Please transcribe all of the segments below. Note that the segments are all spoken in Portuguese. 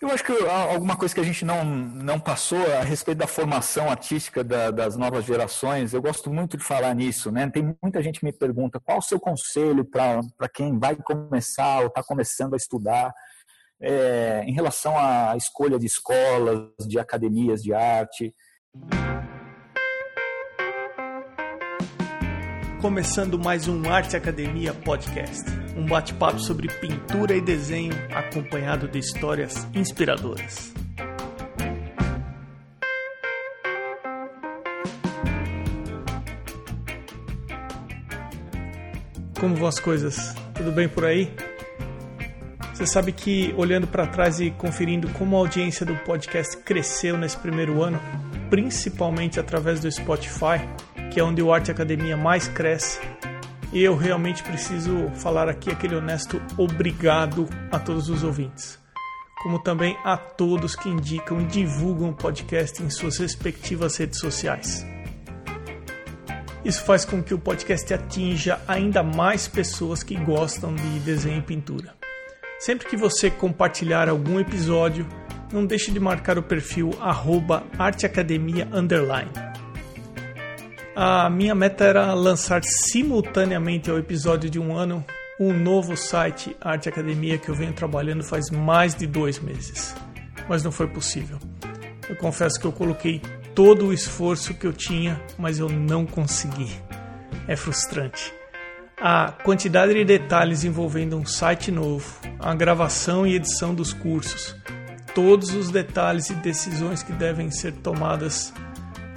Eu acho que alguma coisa que a gente não, não passou a respeito da formação artística da, das novas gerações, eu gosto muito de falar nisso, né? Tem muita gente que me pergunta qual o seu conselho para quem vai começar ou está começando a estudar é, em relação à escolha de escolas, de academias de arte. Começando mais um Arte Academia Podcast, um bate-papo sobre pintura e desenho acompanhado de histórias inspiradoras. Como vão as coisas? Tudo bem por aí? Você sabe que olhando para trás e conferindo como a audiência do podcast cresceu nesse primeiro ano, principalmente através do Spotify, que é onde o Arte Academia mais cresce. E eu realmente preciso falar aqui aquele honesto obrigado a todos os ouvintes, como também a todos que indicam e divulgam o podcast em suas respectivas redes sociais. Isso faz com que o podcast atinja ainda mais pessoas que gostam de desenho e pintura. Sempre que você compartilhar algum episódio, não deixe de marcar o perfil arteacademia underline. A minha meta era lançar simultaneamente ao episódio de um ano um novo site Arte Academia que eu venho trabalhando faz mais de dois meses, mas não foi possível. Eu confesso que eu coloquei todo o esforço que eu tinha, mas eu não consegui. É frustrante. A quantidade de detalhes envolvendo um site novo, a gravação e edição dos cursos, todos os detalhes e decisões que devem ser tomadas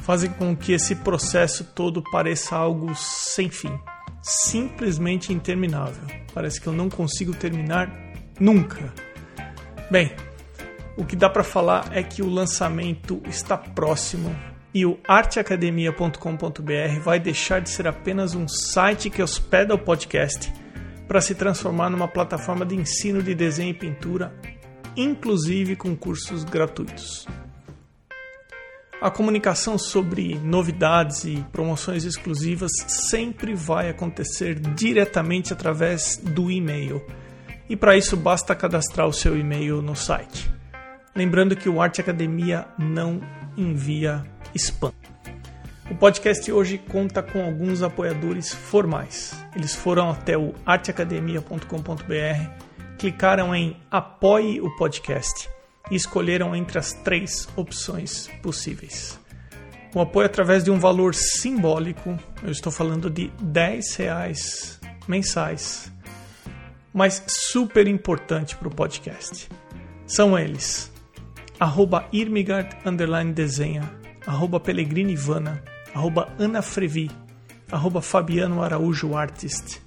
fazem com que esse processo todo pareça algo sem fim, simplesmente interminável. Parece que eu não consigo terminar nunca. Bem, o que dá para falar é que o lançamento está próximo e o arteacademia.com.br vai deixar de ser apenas um site que hospeda o podcast para se transformar numa plataforma de ensino de desenho e pintura, inclusive com cursos gratuitos. A comunicação sobre novidades e promoções exclusivas sempre vai acontecer diretamente através do e-mail. E para isso basta cadastrar o seu e-mail no site. Lembrando que o Arte Academia não envia spam. O podcast hoje conta com alguns apoiadores formais. Eles foram até o arteacademia.com.br, clicaram em Apoie o podcast e escolheram entre as três opções possíveis. O apoio através de um valor simbólico, eu estou falando de 10 reais mensais, mas super importante para o podcast. São eles, arroba Irmigard, underline desenha, arroba Pellegrini Ivana, arroba Ana Frevi, arroba Fabiano Araújo Artist,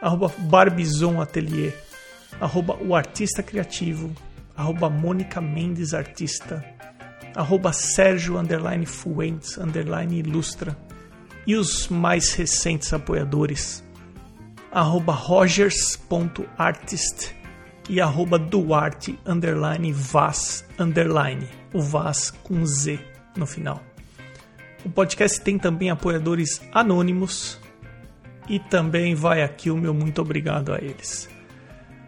arroba Barbizon Atelier, arroba O Artista Criativo, arroba Mônica Mendes Artista, arroba Sérgio underline Fuentes underline Ilustra. E os mais recentes apoiadores, arroba Rogers.artist e arroba Duarte underline Vaz underline, o Vaz com Z no final. O podcast tem também apoiadores anônimos. E também vai aqui o meu muito obrigado a eles.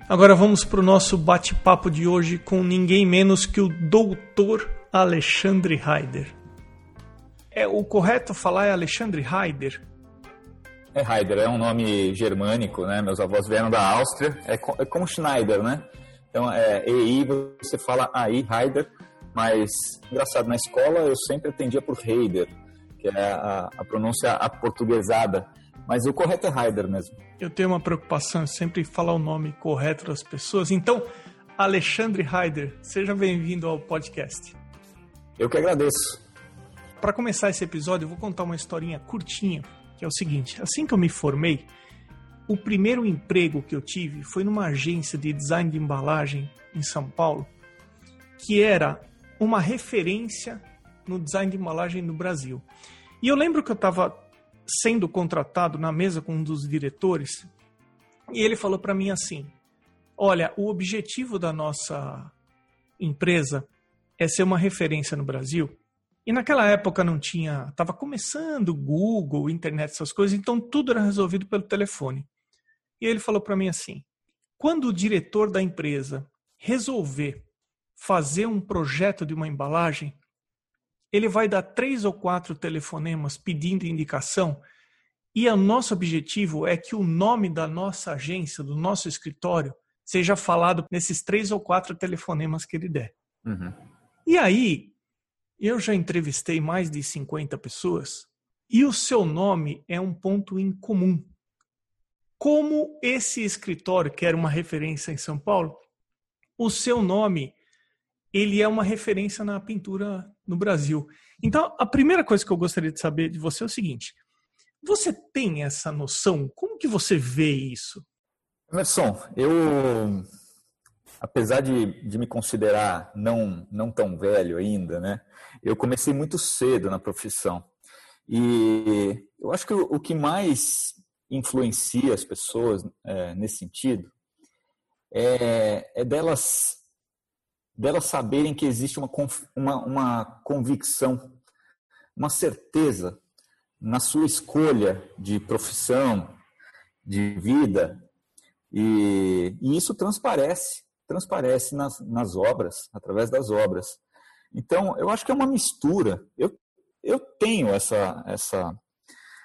Agora vamos para o nosso bate-papo de hoje com ninguém menos que o doutor Alexandre Heider. É o correto falar é Alexandre Heider? É Heider, é um nome germânico, né? Meus avós vieram da Áustria, é, é como Schneider, né? Então é EI, você fala aí Heider, mas engraçado, na escola eu sempre atendia por Heider, que é a, a pronúncia aportuguesada. Mas o correto é Raider mesmo. Eu tenho uma preocupação em sempre falar o nome correto das pessoas. Então, Alexandre Raider, seja bem-vindo ao podcast. Eu que agradeço. Para começar esse episódio, eu vou contar uma historinha curtinha, que é o seguinte: assim que eu me formei, o primeiro emprego que eu tive foi numa agência de design de embalagem em São Paulo, que era uma referência no design de embalagem no Brasil. E eu lembro que eu estava sendo contratado na mesa com um dos diretores e ele falou para mim assim: Olha, o objetivo da nossa empresa é ser uma referência no Brasil. E naquela época não tinha, estava começando Google, internet, essas coisas, então tudo era resolvido pelo telefone. E ele falou para mim assim: quando o diretor da empresa resolver fazer um projeto de uma embalagem, ele vai dar três ou quatro telefonemas pedindo indicação e o nosso objetivo é que o nome da nossa agência, do nosso escritório, seja falado nesses três ou quatro telefonemas que ele der. Uhum. E aí, eu já entrevistei mais de 50 pessoas e o seu nome é um ponto em comum. Como esse escritório, que era uma referência em São Paulo, o seu nome ele é uma referência na pintura no Brasil. Então, a primeira coisa que eu gostaria de saber de você é o seguinte: você tem essa noção? Como que você vê isso? Emerson, eu, apesar de, de me considerar não, não tão velho ainda, né? Eu comecei muito cedo na profissão. E eu acho que o, o que mais influencia as pessoas é, nesse sentido é, é delas delas saberem que existe uma, uma, uma convicção, uma certeza na sua escolha de profissão, de vida, e, e isso transparece, transparece nas, nas obras, através das obras. Então, eu acho que é uma mistura. Eu, eu tenho essa, essa,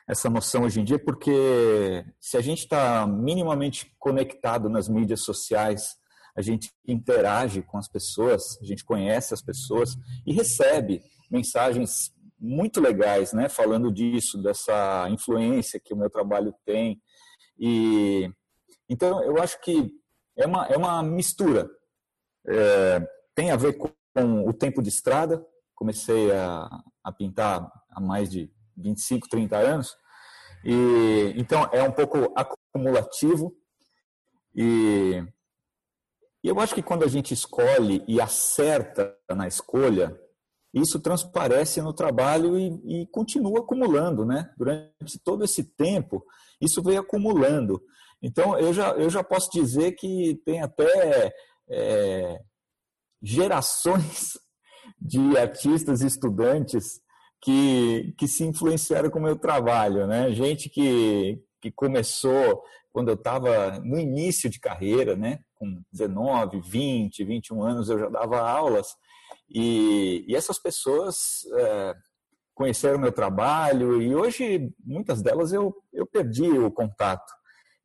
essa noção hoje em dia, porque se a gente está minimamente conectado nas mídias sociais, a gente interage com as pessoas, a gente conhece as pessoas e recebe mensagens muito legais, né, falando disso, dessa influência que o meu trabalho tem. E então eu acho que é uma, é uma mistura. É, tem a ver com o tempo de estrada. Comecei a, a pintar há mais de 25, 30 anos. E então é um pouco acumulativo e e eu acho que quando a gente escolhe e acerta na escolha, isso transparece no trabalho e, e continua acumulando, né? Durante todo esse tempo, isso veio acumulando. Então, eu já, eu já posso dizer que tem até é, gerações de artistas e estudantes que, que se influenciaram com o meu trabalho, né? Gente que, que começou quando eu estava no início de carreira, né? com 19, 20, 21 anos eu já dava aulas e, e essas pessoas é, conheceram meu trabalho e hoje muitas delas eu, eu perdi o contato.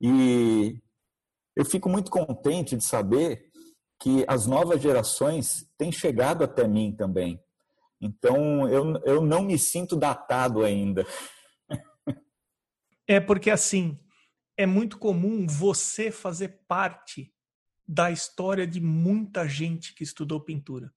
E eu fico muito contente de saber que as novas gerações têm chegado até mim também. Então eu, eu não me sinto datado ainda. É porque assim, é muito comum você fazer parte da história de muita gente que estudou pintura.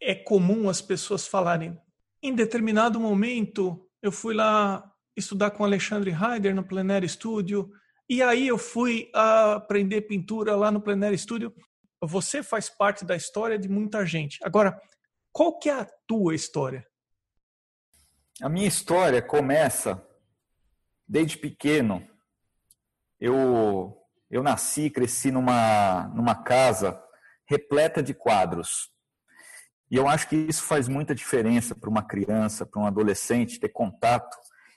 É comum as pessoas falarem, em determinado momento eu fui lá estudar com Alexandre Heider no Plenário Studio, e aí eu fui aprender pintura lá no Plenário Studio. Você faz parte da história de muita gente. Agora, qual que é a tua história? A minha história começa desde pequeno. Eu eu nasci, cresci numa, numa casa repleta de quadros. E eu acho que isso faz muita diferença para uma criança, para um adolescente ter contato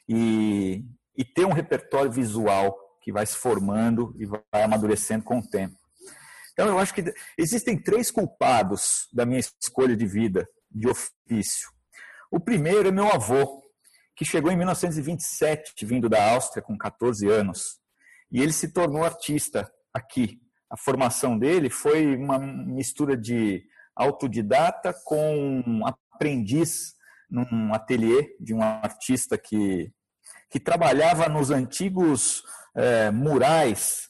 e, e ter um repertório visual que vai se formando e vai amadurecendo com o tempo. Então, eu acho que existem três culpados da minha escolha de vida, de ofício. O primeiro é meu avô, que chegou em 1927, vindo da Áustria, com 14 anos. E ele se tornou artista aqui. A formação dele foi uma mistura de autodidata com aprendiz num ateliê de um artista que, que trabalhava nos antigos é, murais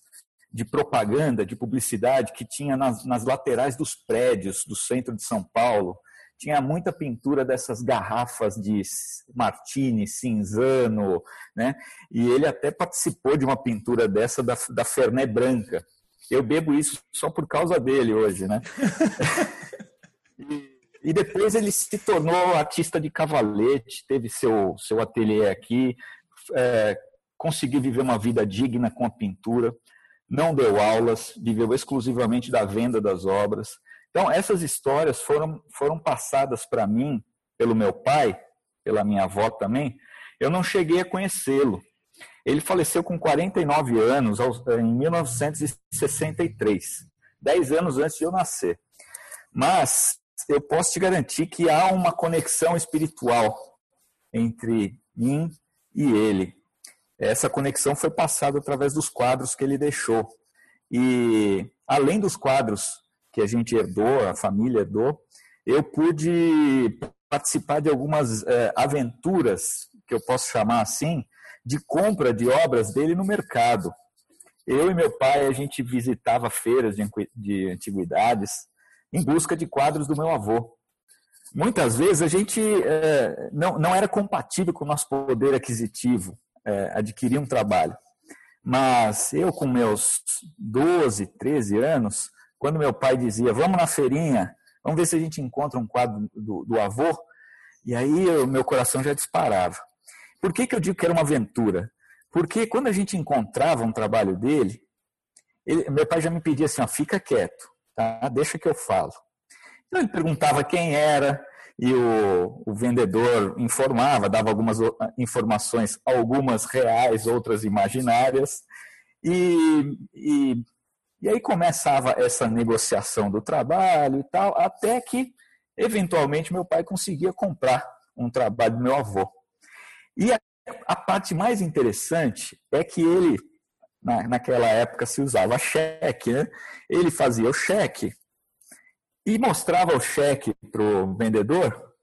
de propaganda, de publicidade que tinha nas, nas laterais dos prédios do centro de São Paulo tinha muita pintura dessas garrafas de Martini, Cinzano, né? E ele até participou de uma pintura dessa da, da Fernet Branca. Eu bebo isso só por causa dele hoje, né? e, e, depois ele se tornou artista de cavalete, teve seu, seu ateliê aqui, é, conseguiu viver uma vida digna com a pintura, não deu aulas, viveu exclusivamente da venda das obras então, essas histórias foram, foram passadas para mim pelo meu pai, pela minha avó também. Eu não cheguei a conhecê-lo. Ele faleceu com 49 anos, em 1963, dez anos antes de eu nascer. Mas eu posso te garantir que há uma conexão espiritual entre mim e ele. Essa conexão foi passada através dos quadros que ele deixou. E além dos quadros que a gente herdou, a família herdou, eu pude participar de algumas é, aventuras, que eu posso chamar assim, de compra de obras dele no mercado. Eu e meu pai, a gente visitava feiras de, de antiguidades em busca de quadros do meu avô. Muitas vezes a gente é, não, não era compatível com o nosso poder aquisitivo, é, adquirir um trabalho. Mas eu, com meus 12, 13 anos, quando meu pai dizia, vamos na feirinha, vamos ver se a gente encontra um quadro do, do avô, e aí o meu coração já disparava. Por que, que eu digo que era uma aventura? Porque quando a gente encontrava um trabalho dele, ele, meu pai já me pedia assim, ó, fica quieto, tá? deixa que eu falo. Então ele perguntava quem era, e o, o, vendedor informava, dava algumas informações, algumas reais, outras imaginárias, e, e, e aí começava essa negociação do trabalho e tal, até que, eventualmente, meu pai conseguia comprar um trabalho do meu avô. E a, a parte mais interessante é que ele, na, naquela época se usava cheque, né? ele fazia o cheque e mostrava o cheque para o vendedor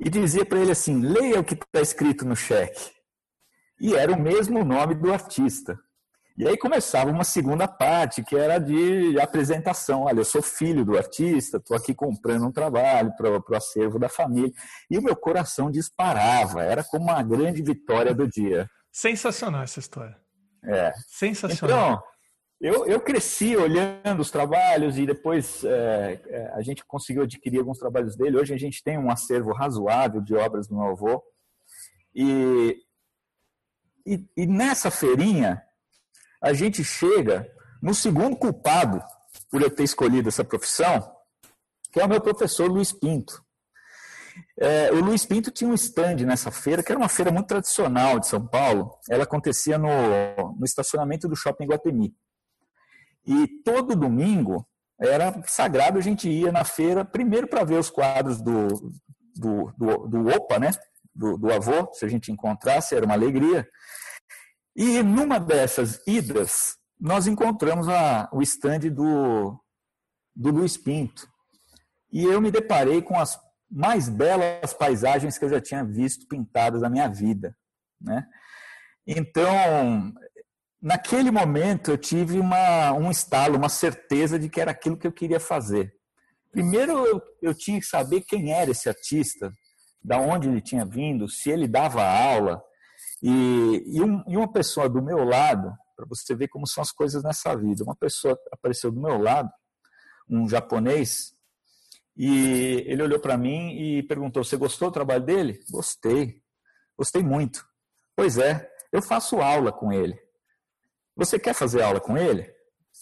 e dizia para ele assim: leia o que está escrito no cheque. E era o mesmo nome do artista. E aí começava uma segunda parte, que era de apresentação. Olha, eu sou filho do artista, estou aqui comprando um trabalho para o acervo da família. E o meu coração disparava, era como uma grande vitória do dia. Sensacional essa história. É. Sensacional. Então, eu, eu cresci olhando os trabalhos e depois é, é, a gente conseguiu adquirir alguns trabalhos dele. Hoje a gente tem um acervo razoável de obras do meu avô. E, e, e nessa feirinha, a gente chega no segundo culpado por eu ter escolhido essa profissão, que é o meu professor Luiz Pinto. É, o Luiz Pinto tinha um stand nessa feira, que era uma feira muito tradicional de São Paulo. Ela acontecia no, no estacionamento do Shopping Guatemi. E todo domingo era sagrado, a gente ia na feira, primeiro para ver os quadros do, do, do, do OPA, né? Do, do, avô, se a gente encontrasse, era uma alegria. E numa dessas idas, nós encontramos a, o estande do, do Luiz Pinto. E eu me deparei com as mais belas paisagens que eu já tinha visto pintadas na minha vida. Né? Então, naquele momento eu tive uma, um estalo, uma certeza de que era aquilo que eu queria fazer. Primeiro eu, eu tinha que saber quem era esse artista, da onde ele tinha vindo, se ele dava aula. E, e, um, e uma pessoa do meu lado, para você ver como são as coisas nessa vida, uma pessoa apareceu do meu lado, um japonês, e ele olhou para mim e perguntou: Você gostou do trabalho dele? Gostei, gostei muito. Pois é, eu faço aula com ele. Você quer fazer aula com ele?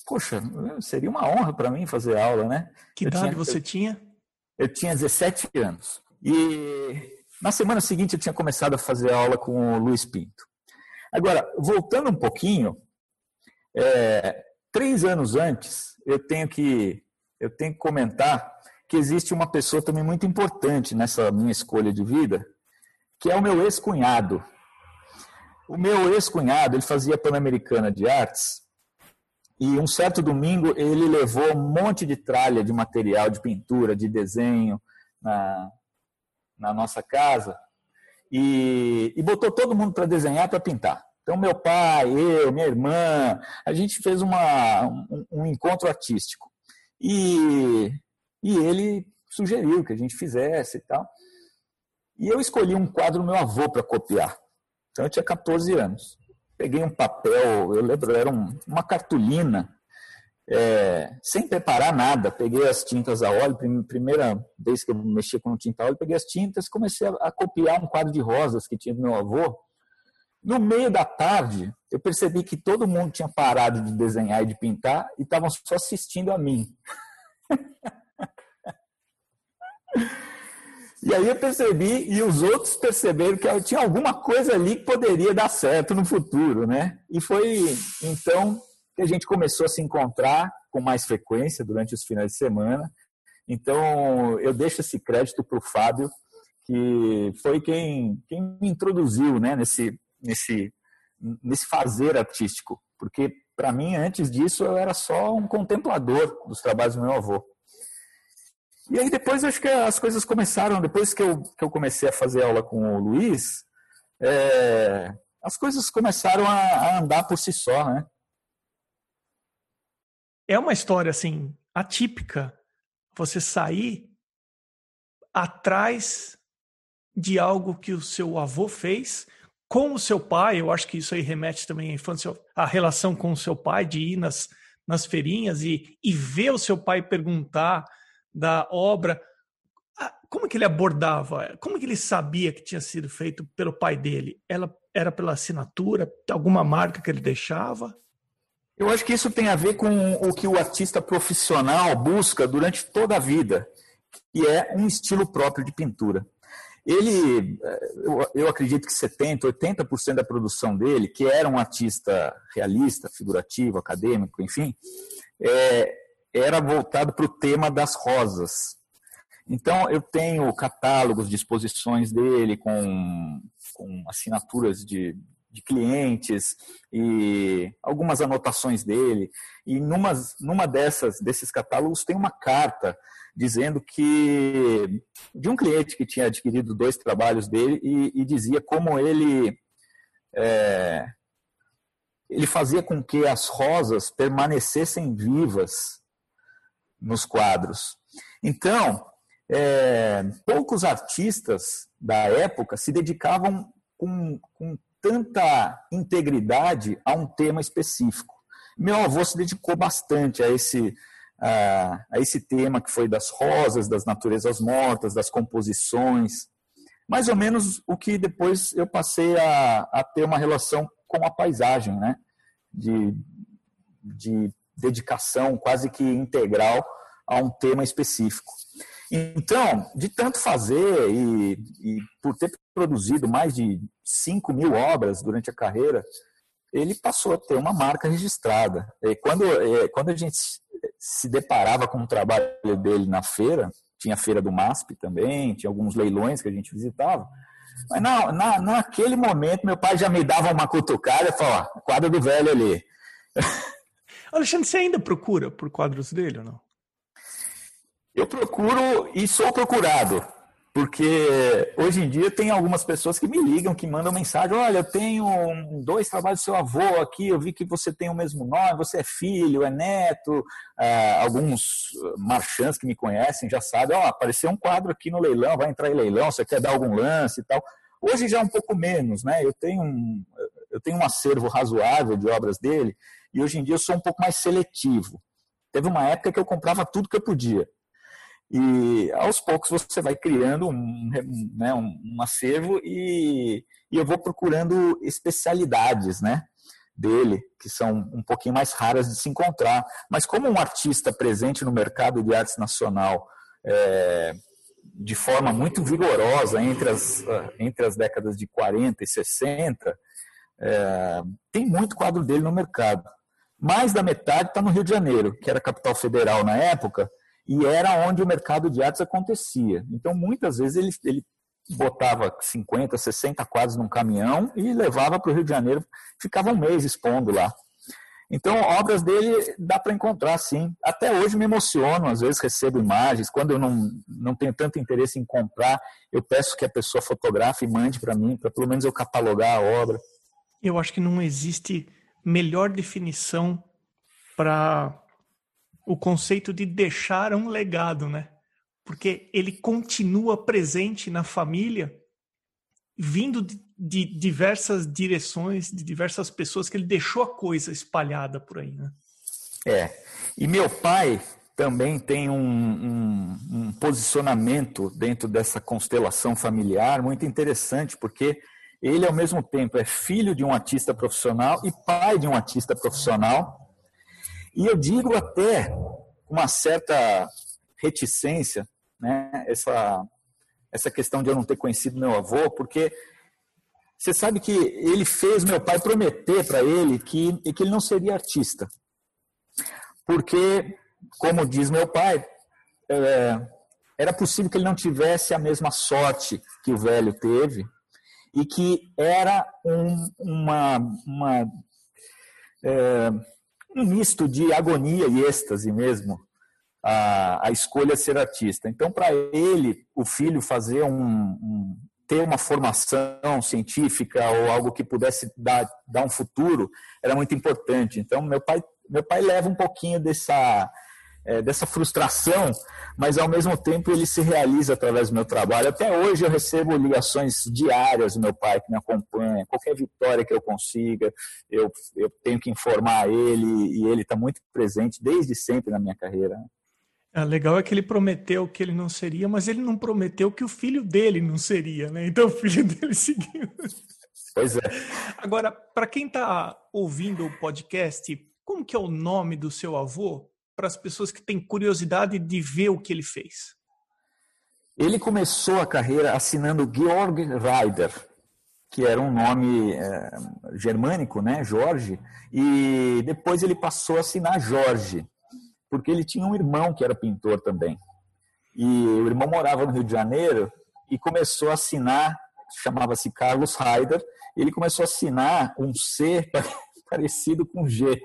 Poxa, seria uma honra para mim fazer aula, né? Que eu idade tinha, você eu, tinha? Eu tinha 17 anos. E na semana seguinte eu tinha começado a fazer aula com o Luiz Pinto. Agora, voltando um pouquinho, é, três anos antes, eu tenho que eu tenho que comentar que existe uma pessoa também muito importante nessa minha escolha de vida, que é o meu ex-cunhado, o meu ex-cunhado, ele fazia Pan-Americana de Artes, e um certo domingo ele levou um monte de tralha de material de pintura, de desenho na, na nossa casa, e, e botou todo mundo para desenhar, para pintar. Então, meu pai, eu, minha irmã, a gente fez uma, um, um encontro artístico. E, e ele sugeriu que a gente fizesse e tal. E eu escolhi um quadro do meu avô para copiar. Então eu tinha 14 anos. Peguei um papel, eu lembro, era um, uma cartolina, é, sem preparar nada. Peguei as tintas a óleo, primeira vez que eu mexia com tinta a óleo, peguei as tintas comecei a, a copiar um quadro de rosas que tinha do meu avô. No meio da tarde, eu percebi que todo mundo tinha parado de desenhar e de pintar e estavam só assistindo a mim. E aí eu percebi, e os outros perceberam que tinha alguma coisa ali que poderia dar certo no futuro, né? E foi então que a gente começou a se encontrar com mais frequência durante os finais de semana. Então, eu deixo esse crédito para o Fábio, que foi quem, quem me introduziu né, nesse, nesse, nesse fazer artístico. Porque, para mim, antes disso, eu era só um contemplador dos trabalhos do meu avô. E aí depois acho que as coisas começaram, depois que eu, que eu comecei a fazer aula com o Luiz, é, as coisas começaram a, a, andar por si só, né? É uma história, assim, atípica. Você sair atrás de algo que o seu avô fez com o seu pai. Eu acho que isso aí remete também à infância, à relação com o seu pai, de ir nas, nas feirinhas e, e ver o seu pai perguntar da obra. Como que ele abordava? Como que ele sabia que tinha sido feito pelo pai dele? Ela era pela assinatura, alguma marca que ele deixava? Eu acho que isso tem a ver com o que o artista profissional busca durante toda a vida, que é um estilo próprio de pintura. Ele, eu, eu acredito que 70%, 80% da produção dele, que era um artista realista, figurativo, acadêmico, enfim, é, era voltado para o tema das rosas. Então, eu tenho catálogos de exposições dele com, com assinaturas de, de clientes e algumas anotações dele. E numa, numa dessas, desses catálogos tem uma carta dizendo que de um cliente que tinha adquirido dois trabalhos dele e, e dizia como ele é, ele fazia com que as rosas permanecessem vivas nos quadros. Então, é, poucos artistas da época se dedicavam com, com tanta integridade a um tema específico. Meu avô se dedicou bastante a esse, a, esse tema que foi das rosas, das naturezas mortas, das composições. Mais ou menos o que depois eu passei a, a ter uma relação com a paisagem, né? De, de dedicação quase que integral a um tema específico. Então, de tanto fazer e, e por ter produzido mais de 5 mil obras durante a carreira, ele passou a ter uma marca registrada. E quando, quando a gente se deparava com o trabalho dele na feira, tinha a feira do MASP também, tinha alguns leilões que a gente visitava, mas na, na, naquele momento meu pai já me dava uma cutucada e falava, quadro do velho ali. Alexandre, você ainda procura por quadros dele ou não? Eu procuro e sou procurado, porque hoje em dia tem algumas pessoas que me ligam, que mandam mensagem: olha, eu tenho dois trabalhos do seu avô aqui, eu vi que você tem o mesmo nome, você é filho, é neto. Ah, alguns marchantes que me conhecem já sabem: ó, oh, apareceu um quadro aqui no leilão, vai entrar em leilão, você quer dar algum lance e tal. Hoje já é um pouco menos, né? Eu tenho um, eu tenho um acervo razoável de obras dele e hoje em dia eu sou um pouco mais seletivo. Teve uma época que eu comprava tudo que eu podia. E aos poucos você vai criando um, né, um, acervo e, e, eu vou procurando especialidades né, dele, que são um pouquinho mais raras de se encontrar. Mas como um artista presente no mercado de arte nacional é, de forma muito vigorosa entre as, entre as décadas de 40 e 60, é, tem muito quadro dele no mercado. Mais da metade está no Rio de Janeiro, que era capital federal na época, e era onde o mercado de artes acontecia. Então, muitas vezes, ele, ele botava 50, 60 quadros num caminhão e levava para o Rio de Janeiro, ficava um mês expondo lá. Então, obras dele dá para encontrar, sim. Até hoje me emociono, às vezes recebo imagens. Quando eu não, não tenho tanto interesse em comprar, eu peço que a pessoa fotografe e mande para mim, para pelo menos eu catalogar a obra. Eu acho que não existe melhor definição para o conceito de deixar um legado, né? Porque ele continua presente na família, vindo de, de diversas direções, de diversas pessoas que ele deixou a coisa espalhada por aí, né? É. E meu pai também tem um, um, um, posicionamento dentro dessa constelação familiar muito interessante, porque ele, ao mesmo tempo, é filho de um artista profissional e pai de um artista profissional, e eu digo até uma certa reticência, né, essa, essa questão de eu não ter conhecido meu avô, porque você sabe que ele fez meu pai prometer para ele que, que ele não seria artista. Porque, como diz meu pai, é, era possível que ele não tivesse a mesma sorte que o velho teve e que era um, uma, uma é, um misto de agonia e êxtase mesmo a, a escolha ser artista. Então, para ele, o filho fazer um, um, ter uma formação científica ou algo que pudesse dar, dar um futuro era muito importante. Então, meu pai, meu pai leva um pouquinho dessa é, dessa frustração, mas ao mesmo tempo ele se realiza através do meu trabalho. Até hoje eu recebo ligações diárias do meu pai que me acompanha, qualquer vitória que eu consiga, eu, eu tenho que informar ele e ele está muito presente desde sempre na minha carreira. É, legal é que ele prometeu que ele não seria, mas ele não prometeu que o filho dele não seria, né? Então o filho dele seguiu. Pois é. Agora, para quem está ouvindo o podcast, como que é o nome do seu avô? Para as pessoas que têm curiosidade de ver o que ele fez? Ele começou a carreira assinando Georg Reider, que era um nome é, germânico, né, Jorge, e depois ele passou a assinar Jorge, porque ele tinha um irmão que era pintor também. E o irmão morava no Rio de Janeiro e começou a assinar, chamava-se Carlos Reider, ele começou a assinar um C parecido com G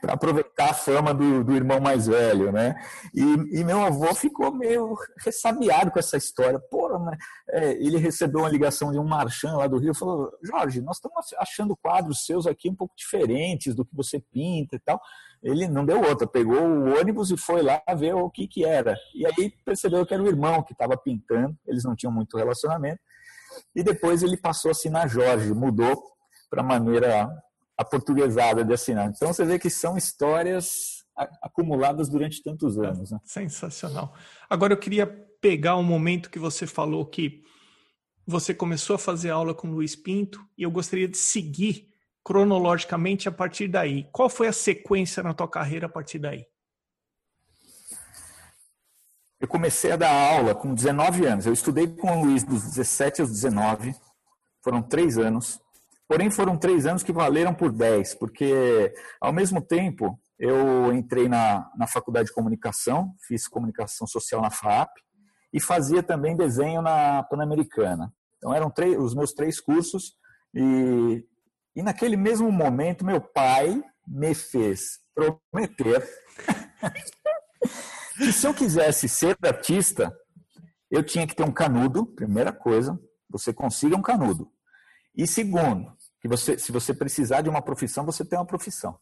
para aproveitar a fama do, do, irmão mais velho, né? E, e, meu avô ficou meio ressabiado com essa história. Porra, né? É, ele recebeu uma ligação de um marchand lá do Rio, falou: Jorge, nós estamos achando quadros seus aqui um pouco diferentes do que você pinta e tal. Ele não deu outra, pegou o ônibus e foi lá ver o que que era. E aí percebeu que era o irmão que estava pintando. Eles não tinham muito relacionamento. E depois ele passou a assinar Jorge, mudou para maneira a portuguesada de assinar. Então você vê que são histórias acumuladas durante tantos anos. Né? Sensacional. Agora eu queria pegar um momento que você falou que você começou a fazer aula com Luiz Pinto e eu gostaria de seguir cronologicamente a partir daí. Qual foi a sequência na tua carreira a partir daí? Eu comecei a dar aula com 19 anos. Eu estudei com o Luiz dos 17 aos 19. Foram três anos. Porém, foram três anos que valeram por dez, porque, ao mesmo tempo, eu entrei na, na faculdade de comunicação, fiz comunicação social na FAP e fazia também desenho na Pan-Americana. Então, eram três, os meus três cursos e, e naquele mesmo momento, meu pai me fez prometer que se eu quisesse ser artista, eu tinha que ter um canudo, primeira coisa, você consiga um canudo. E segundo, que você, se você precisar de uma profissão, você tem uma profissão.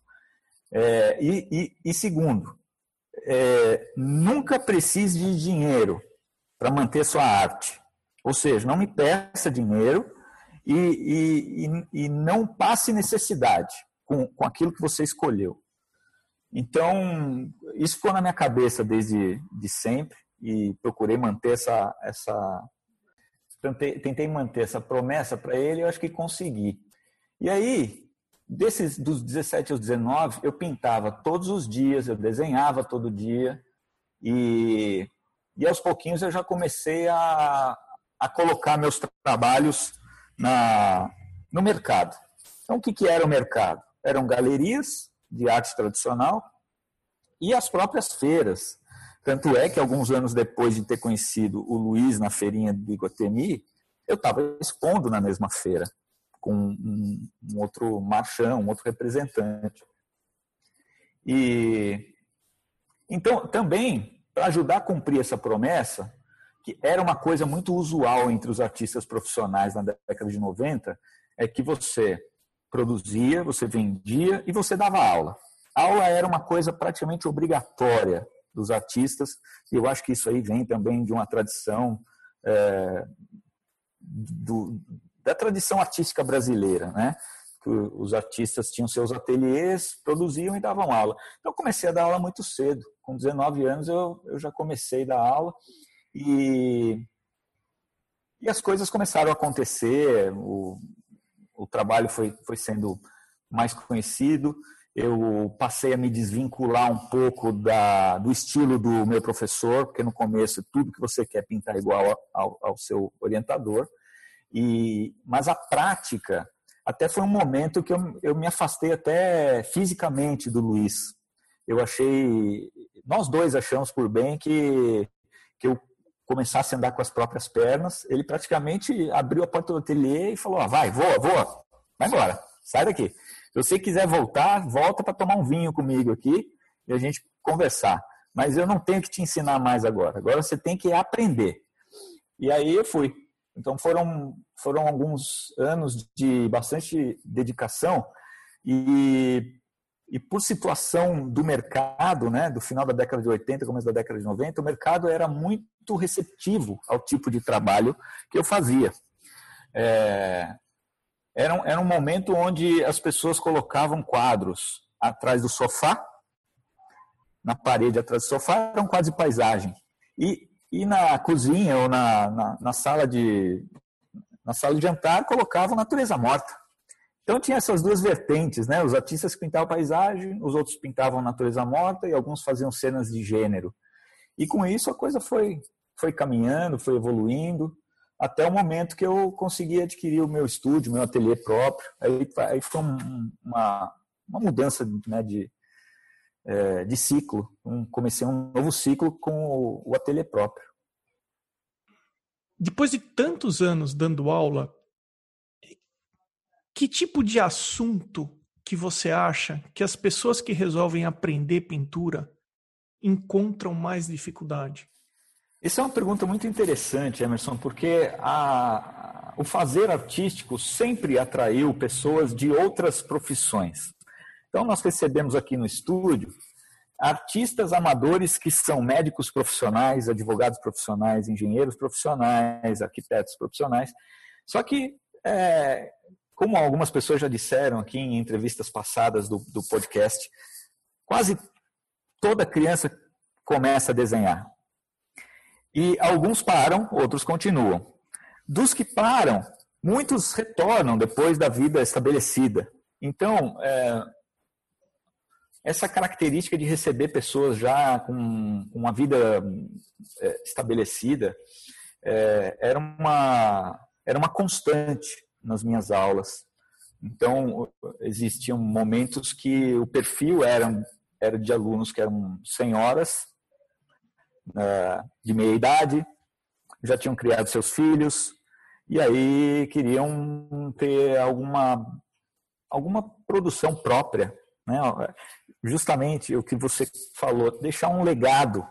É, e, e, e, segundo, é, nunca precise de dinheiro para manter sua arte. Ou seja, não me peça dinheiro e, e, não passe necessidade com, com aquilo que você escolheu. Então, isso ficou na minha cabeça desde de sempre e procurei manter essa, essa tentei, tentei manter essa promessa para ele, eu acho que consegui. E aí, desses dos 17 aos 19, eu pintava todos os dias, eu desenhava todo dia e, e aos pouquinhos eu já comecei a, a colocar meus trabalhos na, no mercado. Então, o que, que era o mercado? Eram galerias de arte tradicional e as próprias feiras. Tanto é que alguns anos depois de ter conhecido o Luiz na feirinha de Iguatemi, eu estava expondo na mesma feira com um, um outro marchão, um outro representante. E então também para ajudar a cumprir essa promessa, que era uma coisa muito usual entre os artistas profissionais na década de 90, é que você produzia, você vendia e você dava aula. Aula era uma coisa praticamente obrigatória dos artistas, e eu acho que isso aí vem também de uma tradição é, do, da tradição artística brasileira, né? Que os artistas tinham seus ateliês, produziam e davam aula. Então, eu comecei a dar aula muito cedo. Com 19 anos, eu, eu já comecei a dar aula e, e as coisas começaram a acontecer. O, o trabalho foi, foi sendo mais conhecido. Eu passei a me desvincular um pouco da, do estilo do meu professor, porque no começo tudo que você quer pintar igual ao, ao seu orientador. E, mas a prática, até foi um momento que eu, eu me afastei até fisicamente do Luiz. eu achei, nós dois achamos por bem que, que eu começasse a andar com as próprias pernas. Ele praticamente abriu a porta do ateliê e falou: ah, vai, voa, voa, vai embora, sai daqui. Se você quiser voltar, volta para tomar um vinho comigo aqui e a gente conversar. Mas eu não tenho que te ensinar mais agora. Agora você tem que aprender. E aí eu fui. Então foram, foram alguns anos de bastante dedicação e, e por situação do mercado, né, do final da década de 80, começo da década de 90, o mercado era muito receptivo ao tipo de trabalho que eu fazia. É, era, um, era um momento onde as pessoas colocavam quadros atrás do sofá, na parede atrás do sofá, eram quadros de paisagem. E e na cozinha ou na, na, na, sala de na sala de jantar colocavam natureza morta. Então tinha essas duas vertentes, né? Os artistas pintavam paisagem, os outros pintavam natureza morta e alguns faziam cenas de gênero. E com isso a coisa foi foi caminhando, foi evoluindo até o momento que eu consegui adquirir o meu estúdio, meu ateliê próprio. Aí, aí foi um, uma, uma mudança né, de, é, de ciclo. Um, comecei um novo ciclo com o, o ateliê próprio. Depois de tantos anos dando aula, que tipo de assunto que você acha que as pessoas que resolvem aprender pintura encontram mais dificuldade? Essa é uma pergunta muito interessante, Emerson, porque a, o fazer artístico sempre atraiu pessoas de outras profissões. Então, nós recebemos aqui no estúdio artistas amadores que são médicos profissionais, advogados profissionais, engenheiros profissionais, arquitetos profissionais. Só que, é, como algumas pessoas já disseram aqui em entrevistas passadas do, do podcast, quase toda criança começa a desenhar. E alguns param, outros continuam. Dos que param, muitos retornam depois da vida estabelecida. Então, é, essa característica de receber pessoas já com uma vida é, estabelecida é, era, uma, era uma constante nas minhas aulas. Então, existiam momentos que o perfil era, era de alunos que eram senhoras é, de meia idade, já tinham criado seus filhos, e aí queriam ter alguma, alguma produção própria. Né? Justamente o que você falou, deixar um legado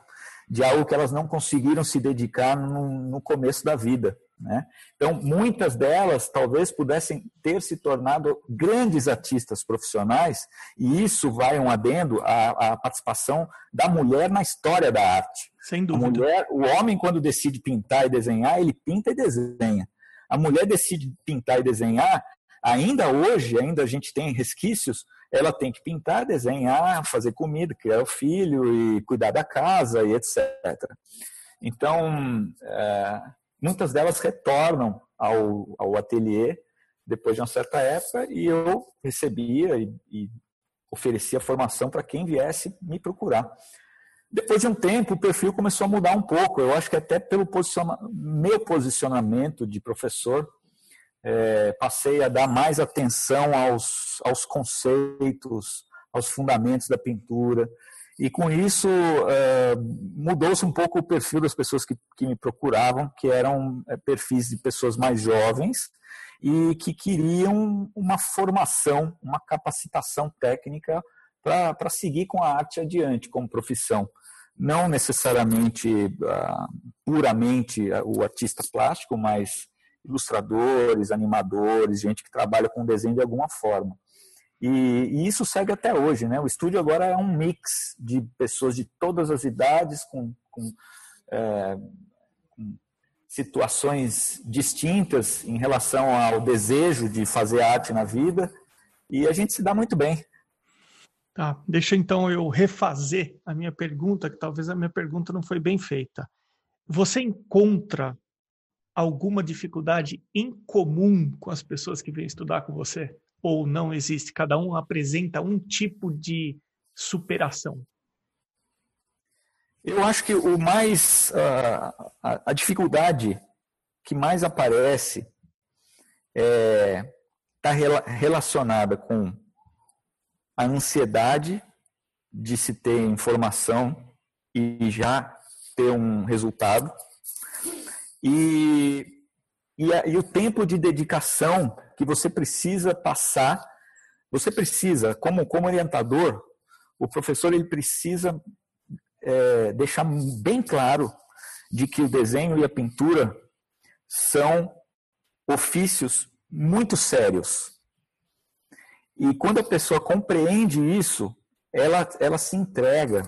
de algo que elas não conseguiram se dedicar no, no começo da vida. Né? Então, muitas delas talvez pudessem ter se tornado grandes artistas profissionais, e isso vai um adendo à, à participação da mulher na história da arte. Sem dúvida. A mulher, o homem, quando decide pintar e desenhar, ele pinta e desenha. A mulher decide pintar e desenhar, ainda hoje, ainda a gente tem resquícios ela tem que pintar, desenhar, fazer comida, criar o filho e cuidar da casa e etc. Então, é, muitas delas retornam ao, ao ateliê depois de uma certa época e eu recebia e, e oferecia formação para quem viesse me procurar. Depois de um tempo, o perfil começou a mudar um pouco. Eu acho que até pelo posiciona meu posicionamento de professor, é, passei a dar mais atenção aos, aos conceitos, aos fundamentos da pintura. E com isso é, mudou-se um pouco o perfil das pessoas que, que me procuravam, que eram é, perfis de pessoas mais jovens e que queriam uma formação, uma capacitação técnica para seguir com a arte adiante como profissão. Não necessariamente uh, puramente o artista plástico, mas ilustradores, animadores, gente que trabalha com desenho de alguma forma. E, e, isso segue até hoje, né? O estúdio agora é um mix de pessoas de todas as idades, com, com, é, com situações distintas em relação ao desejo de fazer arte na vida, e a gente se dá muito bem. Tá, deixa então eu refazer a minha pergunta, que talvez a minha pergunta não foi bem feita. Você encontra alguma dificuldade em comum com as pessoas que vêm estudar com você? Ou não existe? Cada um apresenta um tipo de superação? Eu acho que o mais uh, a, a, dificuldade que mais aparece está é, tá rela relacionada com a ansiedade de se ter informação e já ter um resultado. E, e, e o tempo de dedicação que você precisa passar, você precisa, como, como orientador, o professor ele precisa é, deixar bem claro de que o desenho e a pintura são ofícios muito sérios. E quando a pessoa compreende isso, ela, ela se entrega,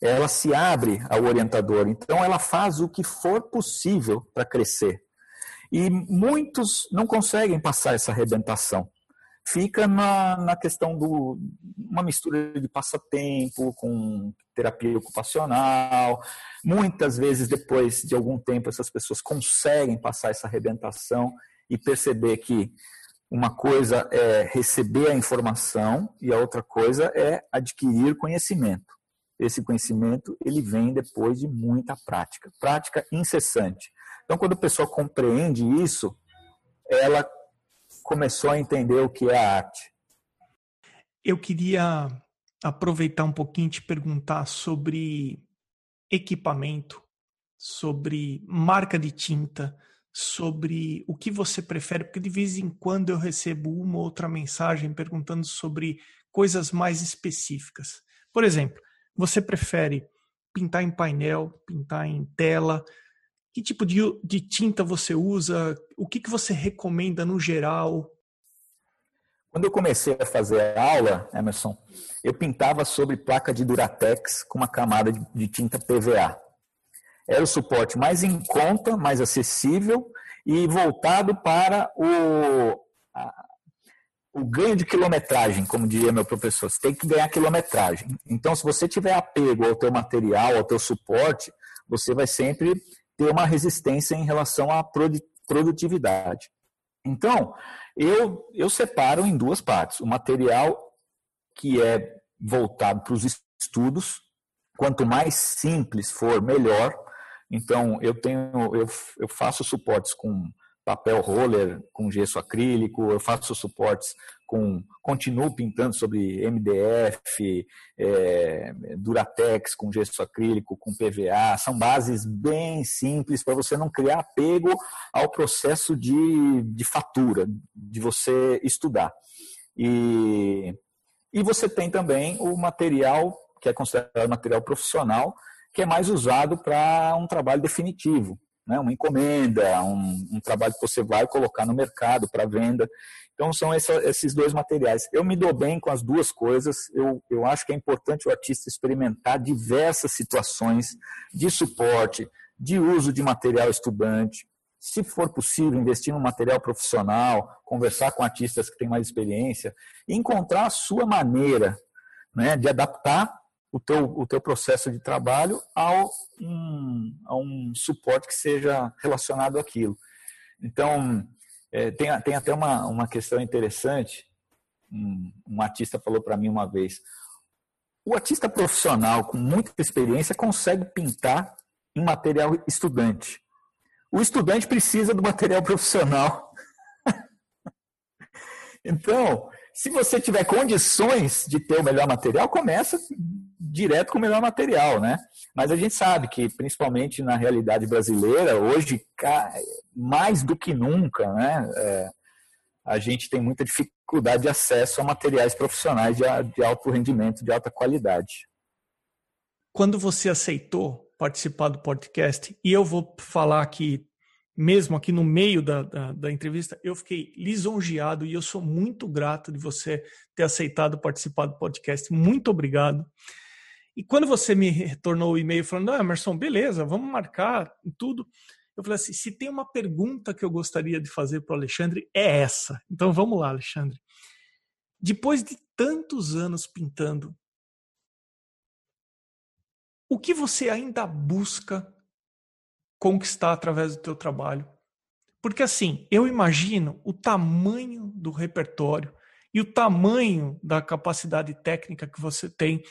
ela se abre ao orientador. Então, ela faz o que for possível para crescer. E muitos não conseguem passar essa arrebentação. Fica na, na questão do uma mistura de passatempo com terapia ocupacional. Muitas vezes, depois de algum tempo, essas pessoas conseguem passar essa arrebentação e perceber que uma coisa é receber a informação e a outra coisa é adquirir conhecimento. Esse conhecimento ele vem depois de muita prática, prática incessante. Então, quando a pessoa compreende isso, ela começou a entender o que é a arte. Eu queria aproveitar um pouquinho e te perguntar sobre equipamento, sobre marca de tinta, sobre o que você prefere, porque de vez em quando eu recebo uma ou outra mensagem perguntando sobre coisas mais específicas. Por exemplo, você prefere pintar em painel, pintar em tela? Que tipo de, de tinta você usa? O que, que você recomenda no geral? Quando eu comecei a fazer aula, Emerson, eu pintava sobre placa de Duratex com uma camada de tinta PVA. Era o suporte mais em conta, mais acessível e voltado para o, o ganho de quilometragem, como diria meu professor. Você tem que ganhar quilometragem. Então, se você tiver apego ao teu material, ao teu suporte, você vai sempre ter uma resistência em relação à produtividade. Então, eu, eu separo em duas partes. O material que é voltado para os estudos, quanto mais simples for, melhor. Então, eu tenho, eu, eu faço suportes com papel roller, com gesso acrílico, eu faço suportes com, continuo pintando sobre MDF, é, Duratex com gesso acrílico, com PVA, são bases bem simples para você não criar apego ao processo de, de fatura, de você estudar. E, e você tem também o material, que é considerado material profissional, que é mais usado para um trabalho definitivo, né? uma encomenda, um, um, trabalho que você vai colocar no mercado para venda. Então, são essa, esses dois materiais. Eu me dou bem com as duas coisas. Eu, eu acho que é importante o artista experimentar diversas situações de suporte, de uso de material estudante. Se for possível, investir no material profissional, conversar com artistas que têm mais experiência, encontrar a sua maneira né, de adaptar o teu, o teu processo de trabalho ao um, a um suporte que seja relacionado àquilo. Então, é, tem, tem até uma, uma questão interessante, um, um artista falou para mim uma vez, o artista profissional com muita experiência consegue pintar em material estudante. O estudante precisa do material profissional. então, se você tiver condições de ter o melhor material, começa direto com o melhor material, né? Mas a gente sabe que, principalmente na realidade brasileira, hoje, mais do que nunca, né? É, a gente tem muita dificuldade de acesso a materiais profissionais de, de alto rendimento, de alta qualidade. Quando você aceitou participar do podcast, e eu vou falar aqui mesmo aqui no meio da, da, da, entrevista, eu fiquei lisonjeado e eu sou muito grato de você ter aceitado participar do podcast. Muito obrigado. E quando você me retornou o e-mail falando, ah, Emerson, beleza, vamos marcar tudo, eu falei assim: se tem uma pergunta que eu gostaria de fazer para o Alexandre, é essa. Então vamos lá, Alexandre. Depois de tantos anos pintando, o que você ainda busca conquistar através do teu trabalho. Porque assim, eu imagino o tamanho do repertório e o tamanho da capacidade técnica que você tem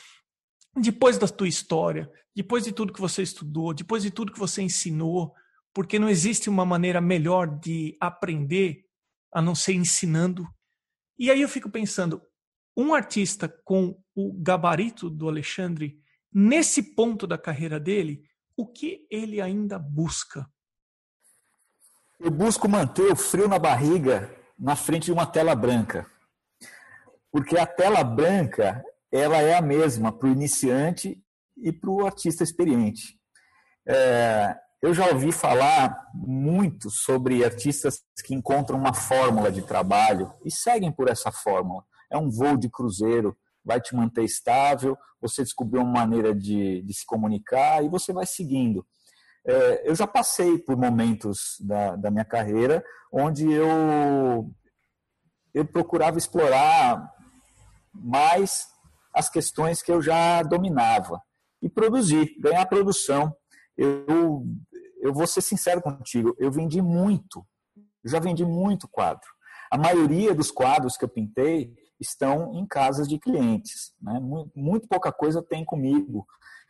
depois da tua história, depois de tudo que você estudou, depois de tudo que você ensinou, porque não existe uma maneira melhor de aprender a não ser ensinando. E aí eu fico pensando, um artista com o gabarito do Alexandre, nesse ponto da carreira dele, o que ele ainda busca? Eu busco manter o frio na barriga na frente de uma tela branca. Porque a tela branca, ela é a mesma para o iniciante e para o artista experiente. É, eu já ouvi falar muito sobre artistas que encontram uma fórmula de trabalho e seguem por essa fórmula. É um voo de cruzeiro, vai te manter estável, você descobriu uma maneira de, de se comunicar e você vai seguindo. É, eu já passei por momentos da, da minha carreira onde eu, eu procurava explorar mais as questões que eu já dominava e produzir, ganhar produção. Eu, eu vou ser sincero contigo, eu vendi muito, eu já vendi muito quadro. A maioria dos quadros que eu pintei estão em casas de clientes. Né? Muito, muito pouca coisa tem comigo.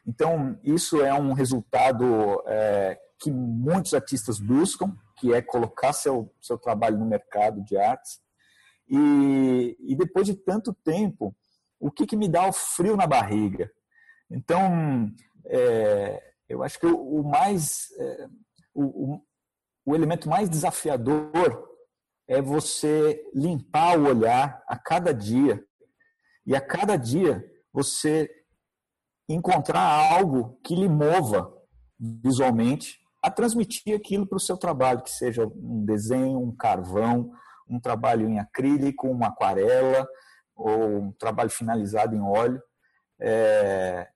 Então, isso é um resultado é, que muitos artistas buscam, que é colocar seu, seu trabalho no mercado de artes. E, e depois de tanto tempo, o que, que me dá o frio na barriga? Então, é, eu acho que o, o mais, é, o, o elemento mais desafiador é você limpar o olhar a cada dia e a cada dia você encontrar algo que lhe mova visualmente a transmitir aquilo para o seu trabalho, que seja um desenho, um carvão, um trabalho em acrílico, uma aquarela ou um trabalho finalizado em óleo. É...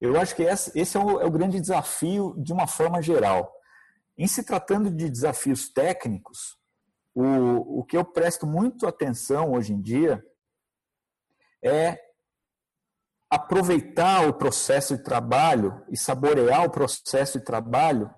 Eu acho que esse é o, é o grande desafio de uma forma geral. Em se tratando de desafios técnicos, o, o que eu presto muito atenção hoje em dia é aproveitar o processo de trabalho e saborear o processo de trabalho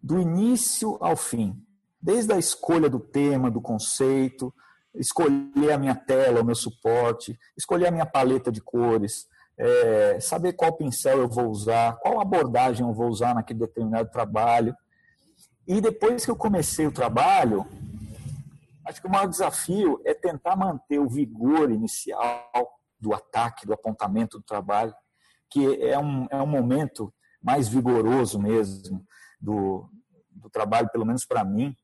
do início ao fim, desde a escolha do tema, do conceito, escolher a minha tela, o meu suporte, escolher a minha paleta de cores, é, saber qual pincel eu vou usar, qual abordagem eu vou usar naquele determinado trabalho. E depois que eu comecei o trabalho, Acho que o maior desafio é tentar manter o vigor inicial do ataque, do apontamento do trabalho, que é um, é um momento mais vigoroso mesmo do, do trabalho, pelo menos para mim,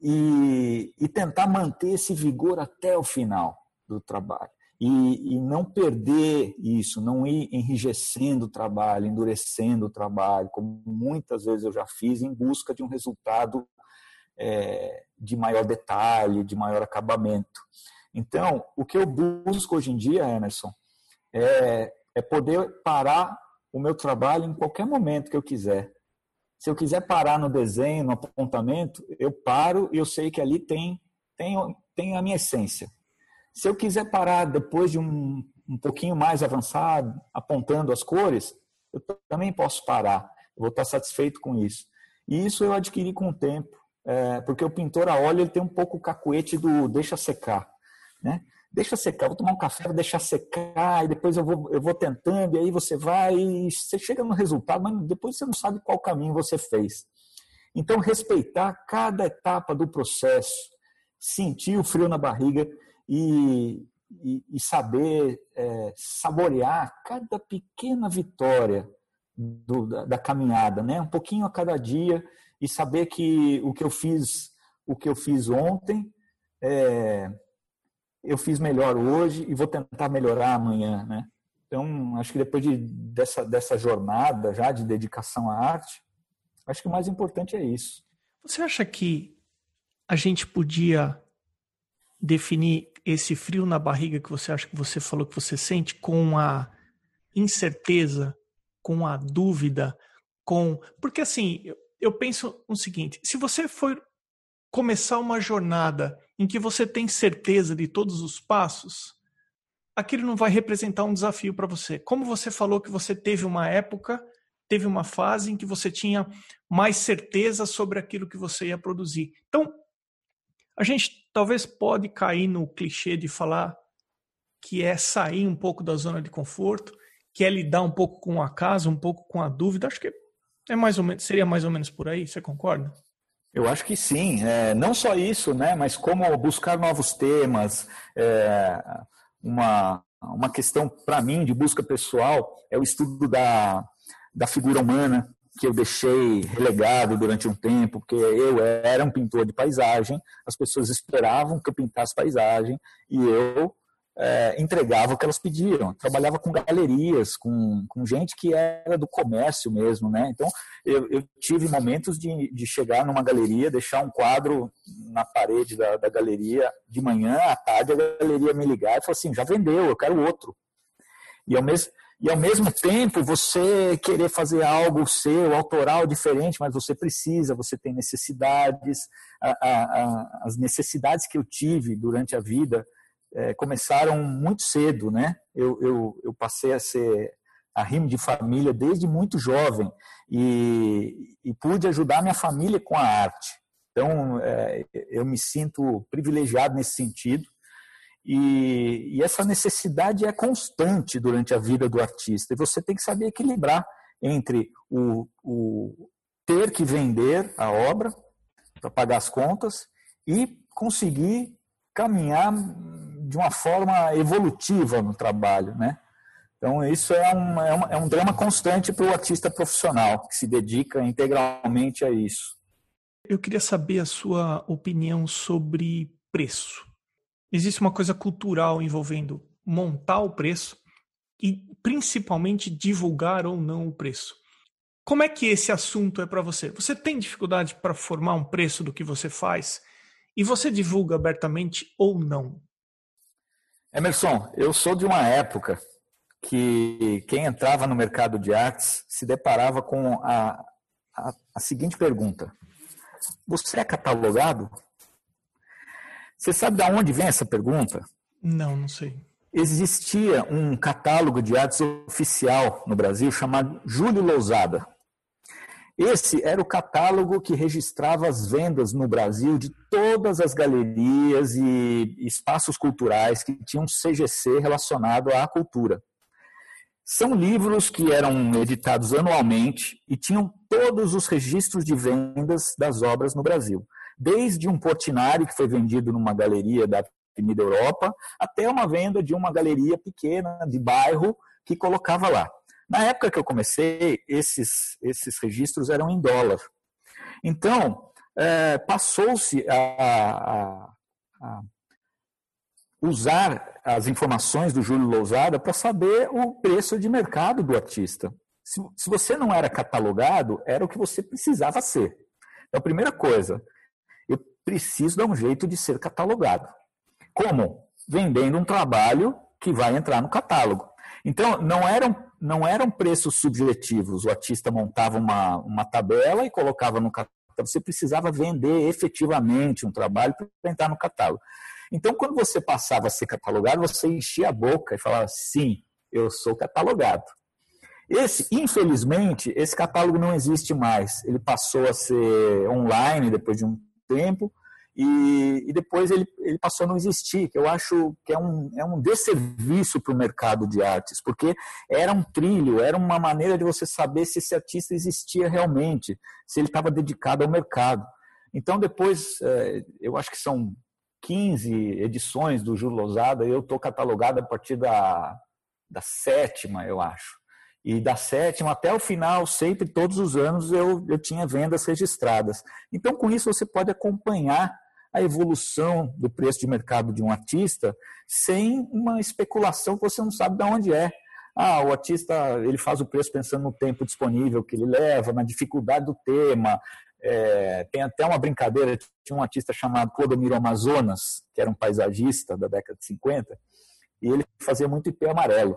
e, e, tentar manter esse vigor até o final do trabalho. E, e, não perder isso, não ir enrijecendo o trabalho, endurecendo o trabalho, como muitas vezes eu já fiz, em busca de um resultado é, de maior detalhe, de maior acabamento. Então, o que eu busco hoje em dia, Emerson, é, é poder parar o meu trabalho em qualquer momento que eu quiser. Se eu quiser parar no desenho, no apontamento, eu paro e eu sei que ali tem, tem, tem a minha essência. Se eu quiser parar depois de um, um pouquinho mais avançado, apontando as cores, eu também posso parar. Eu vou estar satisfeito com isso. E isso eu adquiri com o tempo é, porque o pintor a óleo ele tem um pouco o cacuete do deixa secar, né? Deixa secar, vou tomar um café, vou deixar secar, e depois eu vou, eu vou tentando, e aí você vai, e você chega no resultado, mas depois você não sabe qual caminho você fez. Então, respeitar cada etapa do processo, sentir o frio na barriga e, e, e saber é, saborear cada pequena vitória do, da, da, caminhada, né? Um pouquinho a cada dia e saber que o que eu fiz, o que eu fiz ontem, é, eu fiz melhor hoje e vou tentar melhorar amanhã, né? Então, acho que depois de, dessa, dessa jornada já de dedicação à arte, acho que o mais importante é isso. Você acha que a gente podia definir esse frio na barriga que você acha que você falou que você sente com a incerteza, com a dúvida, com porque assim eu penso o seguinte: se você for começar uma jornada em que você tem certeza de todos os passos, aquilo não vai representar um desafio para você. Como você falou que você teve uma época, teve uma fase em que você tinha mais certeza sobre aquilo que você ia produzir. Então, a gente talvez pode cair no clichê de falar que é sair um pouco da zona de conforto, que é lidar um pouco com o acaso, um pouco com a dúvida. Acho que é mais ou menos, seria mais ou menos por aí, você concorda? Eu acho que sim. É, não só isso, né, mas como buscar novos temas, é, uma, uma questão, para mim, de busca pessoal, é o estudo da, da figura humana, que eu deixei relegado durante um tempo, porque eu era um pintor de paisagem, as pessoas esperavam que eu pintasse paisagem e eu é, entregava o que elas pediam. Trabalhava com galerias, com, com gente que era do comércio mesmo, né? Então, eu, eu tive momentos de, de chegar numa galeria, deixar um quadro na parede da, da galeria de manhã, à tarde a galeria me ligar e falar assim, já vendeu, eu quero outro. E ao mesmo e ao mesmo tempo você querer fazer algo seu, autoral, diferente, mas você precisa, você tem necessidades. A, a, a, as necessidades que eu tive durante a vida é, começaram muito cedo, né? Eu, eu, eu passei a ser arrimo de família desde muito jovem e, e pude ajudar minha família com a arte. Então, é, eu me sinto privilegiado nesse sentido. E, e, essa necessidade é constante durante a vida do artista. E você tem que saber equilibrar entre o, o ter que vender a obra para pagar as contas e conseguir caminhar de uma forma evolutiva no trabalho, né? Então, isso é um, é, uma, é um drama constante para o artista profissional, que se dedica integralmente a isso. Eu queria saber a sua opinião sobre preço. Existe uma coisa cultural envolvendo montar o preço e, principalmente, divulgar ou não o preço. Como é que esse assunto é para você? Você tem dificuldade para formar um preço do que você faz? E você divulga abertamente ou não? Emerson, eu sou de uma época que quem entrava no mercado de artes se deparava com a, a, a seguinte pergunta: Você é catalogado? Você sabe de onde vem essa pergunta? Não, não sei. Existia um catálogo de artes oficial no Brasil chamado Júlio Lousada. Esse era o catálogo que registrava as vendas no Brasil de todas as galerias e espaços culturais que tinham CGC relacionado à cultura. São livros que eram editados anualmente e tinham todos os registros de vendas das obras no Brasil. Desde um Portinari, que foi vendido numa galeria da Avenida Europa, até uma venda de uma galeria pequena de bairro que colocava lá. Na época que eu comecei, esses, esses registros eram em dólar. Então, é, passou-se a, a, a, usar as informações do Júlio Lousada para saber o preço de mercado do artista. Se, se você não era catalogado, era o que você precisava ser. Então, a primeira coisa, eu preciso dar um jeito de ser catalogado. Como? Vendendo um trabalho que vai entrar no catálogo. Então, não eram, não eram preços subjetivos. O artista montava uma, uma tabela e colocava no catálogo. Você precisava vender efetivamente um trabalho para entrar no catálogo. Então, quando você passava a ser catalogado, você enchia a boca e falava: sim, eu sou catalogado. Esse, infelizmente, esse catálogo não existe mais. Ele passou a ser online depois de um tempo. E, e, depois ele, ele passou a não existir, que eu acho que é um, é um desserviço para o mercado de artes, porque era um trilho, era uma maneira de você saber se esse artista existia realmente, se ele estava dedicado ao mercado. Então, depois, é, eu acho que são 15 edições do Júlio Lousada, eu estou catalogado a partir da, da sétima, eu acho. E da sétima até o final, sempre, todos os anos, eu, eu tinha vendas registradas. Então, com isso, você pode acompanhar a evolução do preço de mercado de um artista sem uma especulação que você não sabe de onde é. Ah, o artista ele faz o preço pensando no tempo disponível que ele leva, na dificuldade do tema. É, tem até uma brincadeira, tinha um artista chamado Clodomiro Amazonas, que era um paisagista da década de 50, e ele fazia muito IP amarelo.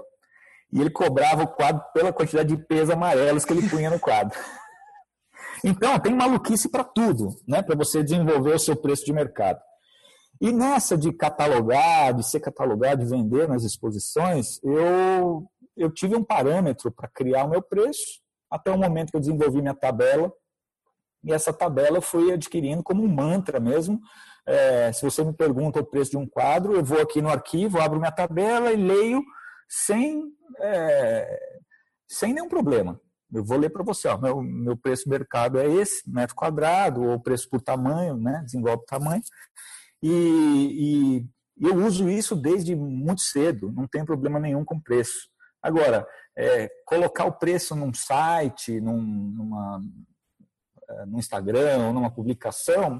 E ele cobrava o quadro pela quantidade de IPs amarelos que ele punha no quadro. Então, tem maluquice para tudo, né? Para você desenvolver o seu preço de mercado. E nessa de catalogar, de ser catalogado, de vender nas exposições, eu, eu tive um parâmetro para criar o meu preço, até o momento que eu desenvolvi minha tabela. E essa tabela eu fui adquirindo como um mantra mesmo. É, se você me pergunta o preço de um quadro, eu vou aqui no arquivo, abro minha tabela e leio sem, é, sem nenhum problema. Eu vou ler para você, ó, meu, meu preço mercado é esse, metro quadrado, ou preço por tamanho, né, desenvolve tamanho. E, e, E eu uso isso desde muito cedo, não tem problema nenhum com preço. Agora, é, colocar o preço num site, num, numa, é, no Instagram ou numa publicação,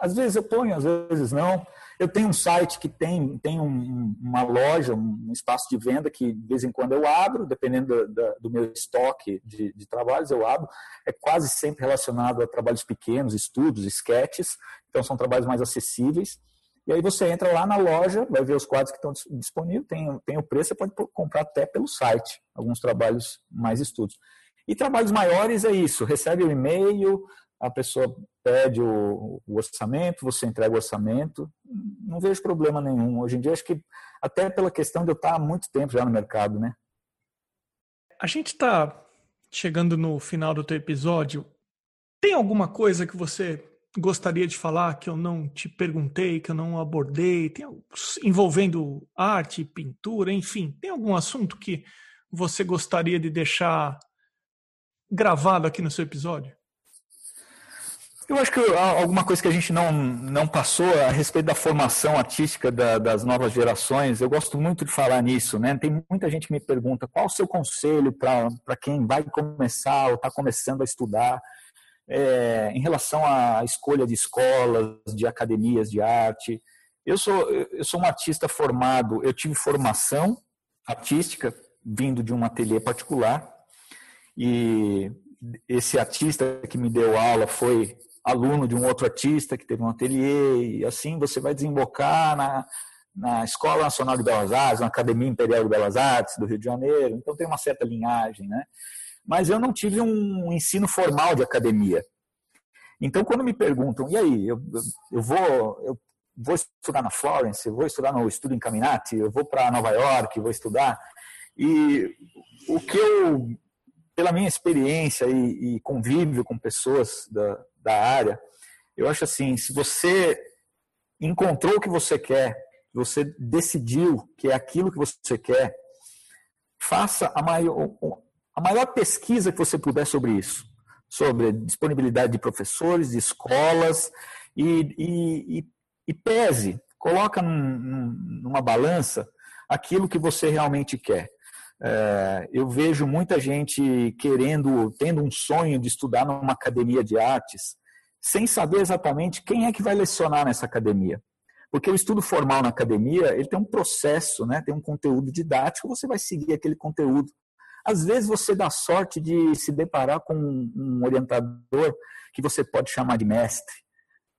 às vezes eu ponho, às vezes não. Eu tenho um site que tem, tem um, uma loja, um espaço de venda que de vez em quando eu abro, dependendo do, do, do meu estoque de, de, trabalhos, eu abro. É quase sempre relacionado a trabalhos pequenos, estudos, sketches, então são trabalhos mais acessíveis. E aí você entra lá na loja, vai ver os quadros que estão disponíveis, tem, tem o preço, você pode comprar até pelo site, alguns trabalhos mais estudos. E trabalhos maiores é isso, recebe o e-mail, a pessoa pede o, o, orçamento, você entrega o orçamento, não vejo problema nenhum. Hoje em dia, acho que até pela questão de eu estar há muito tempo já no mercado, né? A gente está chegando no final do teu episódio. Tem alguma coisa que você gostaria de falar que eu não te perguntei, que eu não abordei, tem, envolvendo arte, pintura, enfim, tem algum assunto que você gostaria de deixar gravado aqui no seu episódio? Eu acho que alguma coisa que a gente não, não passou a respeito da formação artística da, das novas gerações, eu gosto muito de falar nisso, né? Tem muita gente que me pergunta qual o seu conselho para quem vai começar ou está começando a estudar é, em relação à escolha de escolas, de academias de arte. Eu sou, eu sou um artista formado, eu tive formação artística vindo de um ateliê particular e esse artista que me deu aula foi aluno de um outro artista que teve um ateliê e assim você vai desembocar na, na Escola Nacional de Belas Artes, na Academia Imperial de Belas Artes do Rio de Janeiro, então tem uma certa linhagem, né? mas eu não tive um ensino formal de academia. Então, quando me perguntam, e aí, eu, eu, vou, eu vou estudar na Florence, eu vou estudar no Estudo Incaminati, eu vou para Nova York, vou estudar, e o que eu, pela minha experiência e, e convívio com pessoas da, da área, eu acho assim, se você encontrou o que você quer, você decidiu que é aquilo que você quer, faça a maior, a maior pesquisa que você puder sobre isso, sobre disponibilidade de professores, de escolas, e, e, e pese, coloca num, numa balança aquilo que você realmente quer. É, eu vejo muita gente querendo, tendo um sonho de estudar numa academia de artes, sem saber exatamente quem é que vai lecionar nessa academia. Porque o estudo formal na academia, ele tem um processo, né? tem um conteúdo didático, você vai seguir aquele conteúdo às vezes você dá sorte de se deparar com um orientador que você pode chamar de mestre,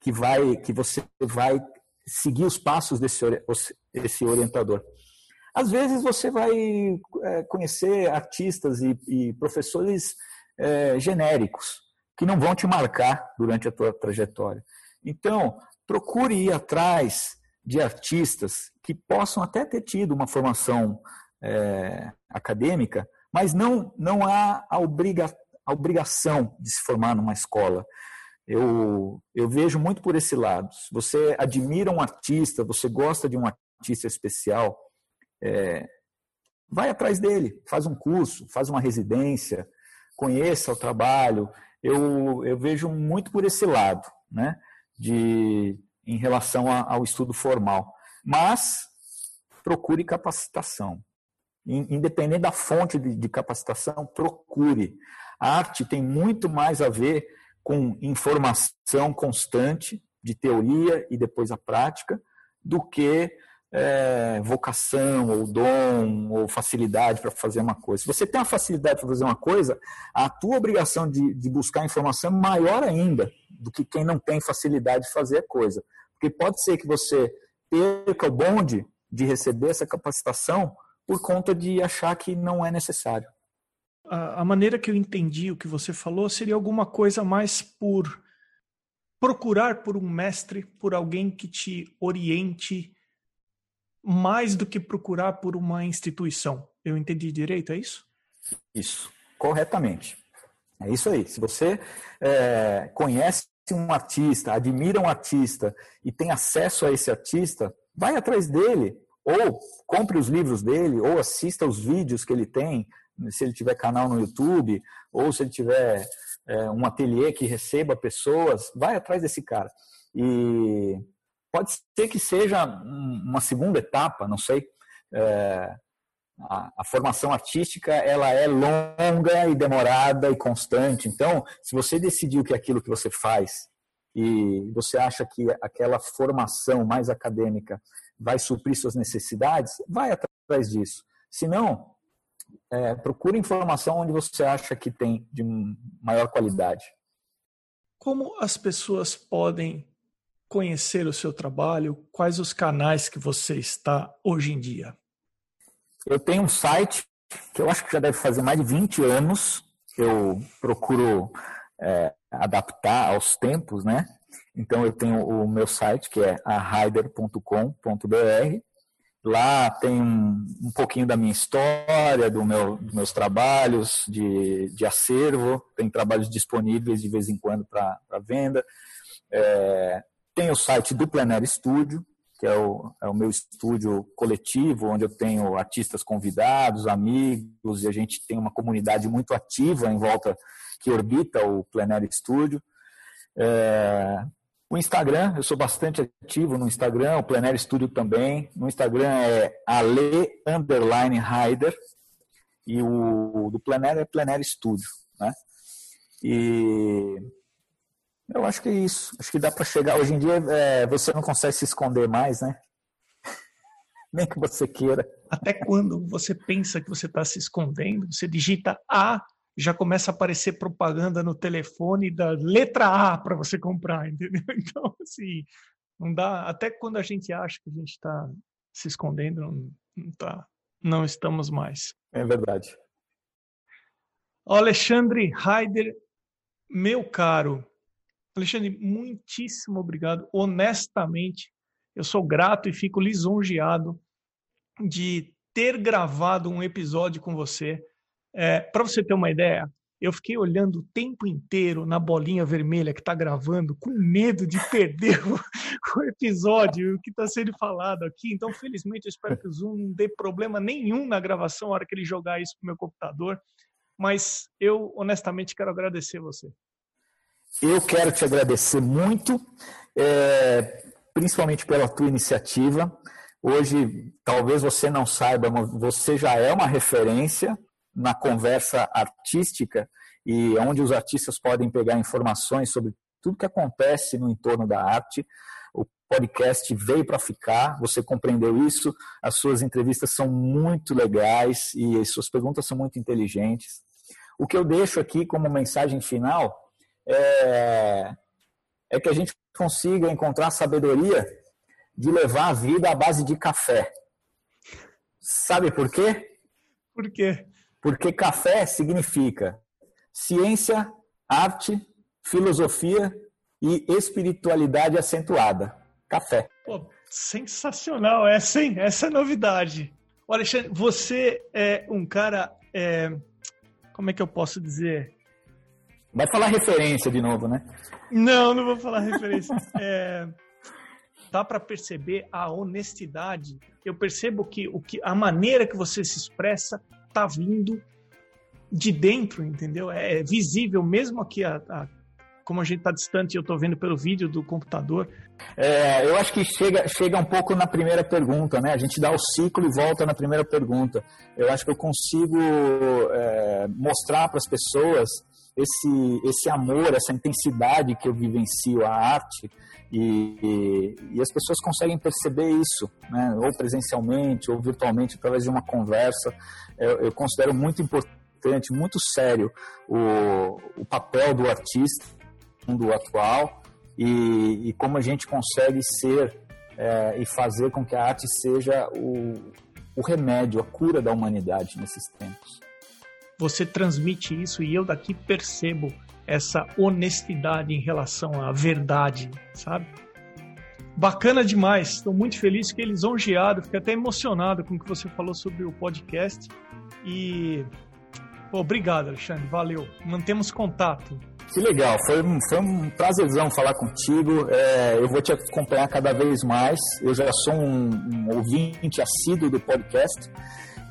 que vai, que você vai seguir os passos desse esse orientador. Às vezes você vai é, conhecer artistas e, e professores é, genéricos que não vão te marcar durante a tua trajetória. Então, procure ir atrás de artistas que possam até ter tido uma formação é, acadêmica, mas não, não há a, obriga, a obrigação de se formar numa escola. Eu, eu vejo muito por esse lado. Se você admira um artista, você gosta de um artista especial, é, vai atrás dele, faz um curso, faz uma residência, conheça o trabalho. Eu, eu vejo muito por esse lado, né? De, em relação ao estudo formal. Mas procure capacitação independente da fonte de, de capacitação, procure. A arte tem muito mais a ver com informação constante de teoria e depois a prática do que é, vocação ou dom ou facilidade para fazer uma coisa. Se você tem a facilidade para fazer uma coisa, a tua obrigação de, de, buscar informação é maior ainda do que quem não tem facilidade de fazer a coisa. Porque pode ser que você perca o bonde de receber essa capacitação por conta de achar que não é necessário. A, a maneira que eu entendi o que você falou seria alguma coisa mais por procurar por um mestre, por alguém que te oriente, mais do que procurar por uma instituição. Eu entendi direito, é isso? Isso, corretamente. É isso aí. Se você é, conhece um artista, admira um artista e tem acesso a esse artista, vai atrás dele, ou compre os livros dele, ou assista os vídeos que ele tem, se ele tiver canal no YouTube, ou se ele tiver é, um ateliê que receba pessoas, vai atrás desse cara. E pode ser que seja uma segunda etapa, não sei. É, a, a, formação artística ela é longa e demorada e constante. Então, se você decidiu que aquilo que você faz e você acha que aquela formação mais acadêmica vai suprir suas necessidades, vai atrás disso. Se não, é, procure informação onde você acha que tem de maior qualidade. Como as pessoas podem conhecer o seu trabalho? Quais os canais que você está hoje em dia? Eu tenho um site que eu acho que já deve fazer mais de 20 anos. Eu procuro é, adaptar aos tempos, né? Então eu tenho o meu site que é araider.com.br. Lá tem um, um, pouquinho da minha história, do meu, dos meus trabalhos de, de acervo, tem trabalhos disponíveis de vez em quando para venda. É, tem o site do Plenário Studio, que é o, é o meu estúdio coletivo, onde eu tenho artistas convidados, amigos, e a gente tem uma comunidade muito ativa em volta que orbita o Plenário Studio. É, o Instagram, eu sou bastante ativo no Instagram, o Plenário Studio também. No Instagram é ale underline rider e o do Plenário é Plenário Studio, né? E eu acho que é isso. Acho que dá para chegar. Hoje em dia é, você não consegue se esconder mais, né? Nem que você queira. Até quando você pensa que você está se escondendo, você digita A, já começa a aparecer propaganda no telefone da letra A para você comprar, entendeu? Então, assim, não dá. Até quando a gente acha que a gente está se escondendo, não, não, tá, não estamos mais. É verdade. Alexandre Heider, meu caro, Alexandre, muitíssimo obrigado. Honestamente, eu sou grato e fico lisonjeado de ter gravado um episódio com você. É, Para você ter uma ideia, eu fiquei olhando o tempo inteiro na bolinha vermelha que está gravando, com medo de perder o, o episódio, o que está sendo falado aqui. Então, felizmente, eu espero que o Zoom não dê problema nenhum na gravação na hora que ele jogar isso para o meu computador. Mas eu, honestamente, quero agradecer você. Eu quero te agradecer muito, é, principalmente pela tua iniciativa. Hoje, talvez você não saiba, mas você já é uma referência na conversa artística e onde os artistas podem pegar informações sobre tudo que acontece no entorno da arte. O podcast veio para ficar, você compreendeu isso. As suas entrevistas são muito legais e as suas perguntas são muito inteligentes. O que eu deixo aqui como mensagem final é, é que a gente consiga encontrar sabedoria de levar a vida à base de café. Sabe por quê? Por quê? Porque café significa ciência, arte, filosofia e espiritualidade acentuada. Café. Pô, sensacional essa, hein? Essa é novidade. Olha, Alexandre, você é um cara. É, como é que eu posso dizer? Vai falar referência de novo, né? Não, não vou falar referência. É, dá para perceber a honestidade. Eu percebo que, o que a maneira que você se expressa tá vindo de dentro, entendeu? É, é visível, mesmo aqui, a, a como a gente está distante, eu estou vendo pelo vídeo do computador. É, eu acho que chega, chega um pouco na primeira pergunta, né? A gente dá o ciclo e volta na primeira pergunta. Eu acho que eu consigo é, mostrar para as pessoas esse, esse amor, essa intensidade que eu vivencio a arte e, e, e, as pessoas conseguem perceber isso, né? ou presencialmente ou virtualmente através de uma conversa. Eu, eu considero muito importante, muito sério o, o papel do artista no mundo atual e, e, como a gente consegue ser é, e fazer com que a arte seja o, o remédio, a cura da humanidade nesses tempos você transmite isso e eu daqui percebo essa honestidade em relação à verdade, sabe? Bacana demais, estou muito feliz, fiquei lisonjeado, fiquei até emocionado com o que você falou sobre o podcast. E obrigado, Alexandre, valeu. Mantemos contato. Que legal, foi, foi um prazerzão falar contigo. É, eu vou te acompanhar cada vez mais. Eu já sou um, um ouvinte assíduo do podcast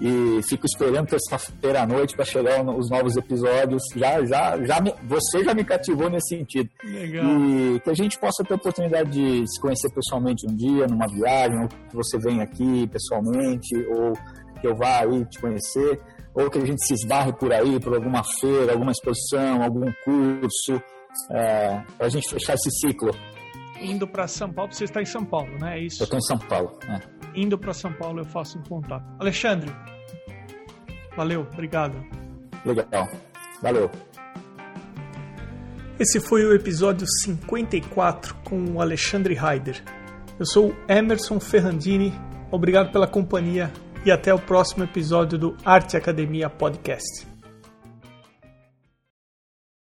e fico esperando terça-feira à noite para chegar os novos episódios. Já, já, já me, você já me cativou nesse sentido. Legal. E que a gente possa ter a oportunidade de se conhecer pessoalmente um dia, numa viagem, ou que você venha aqui pessoalmente, ou que eu vá aí te conhecer, ou que a gente se esbarre por aí, por alguma feira, alguma exposição, algum curso, é, para a gente fechar esse ciclo. Indo para São Paulo, você está em São Paulo, né? É isso? Eu estou em São Paulo. Né? Indo para São Paulo, eu faço um contato. Alexandre, valeu, obrigado. Legal, valeu. Esse foi o episódio 54 com o Alexandre Heider. Eu sou o Emerson Ferrandini, obrigado pela companhia e até o próximo episódio do Arte Academia Podcast.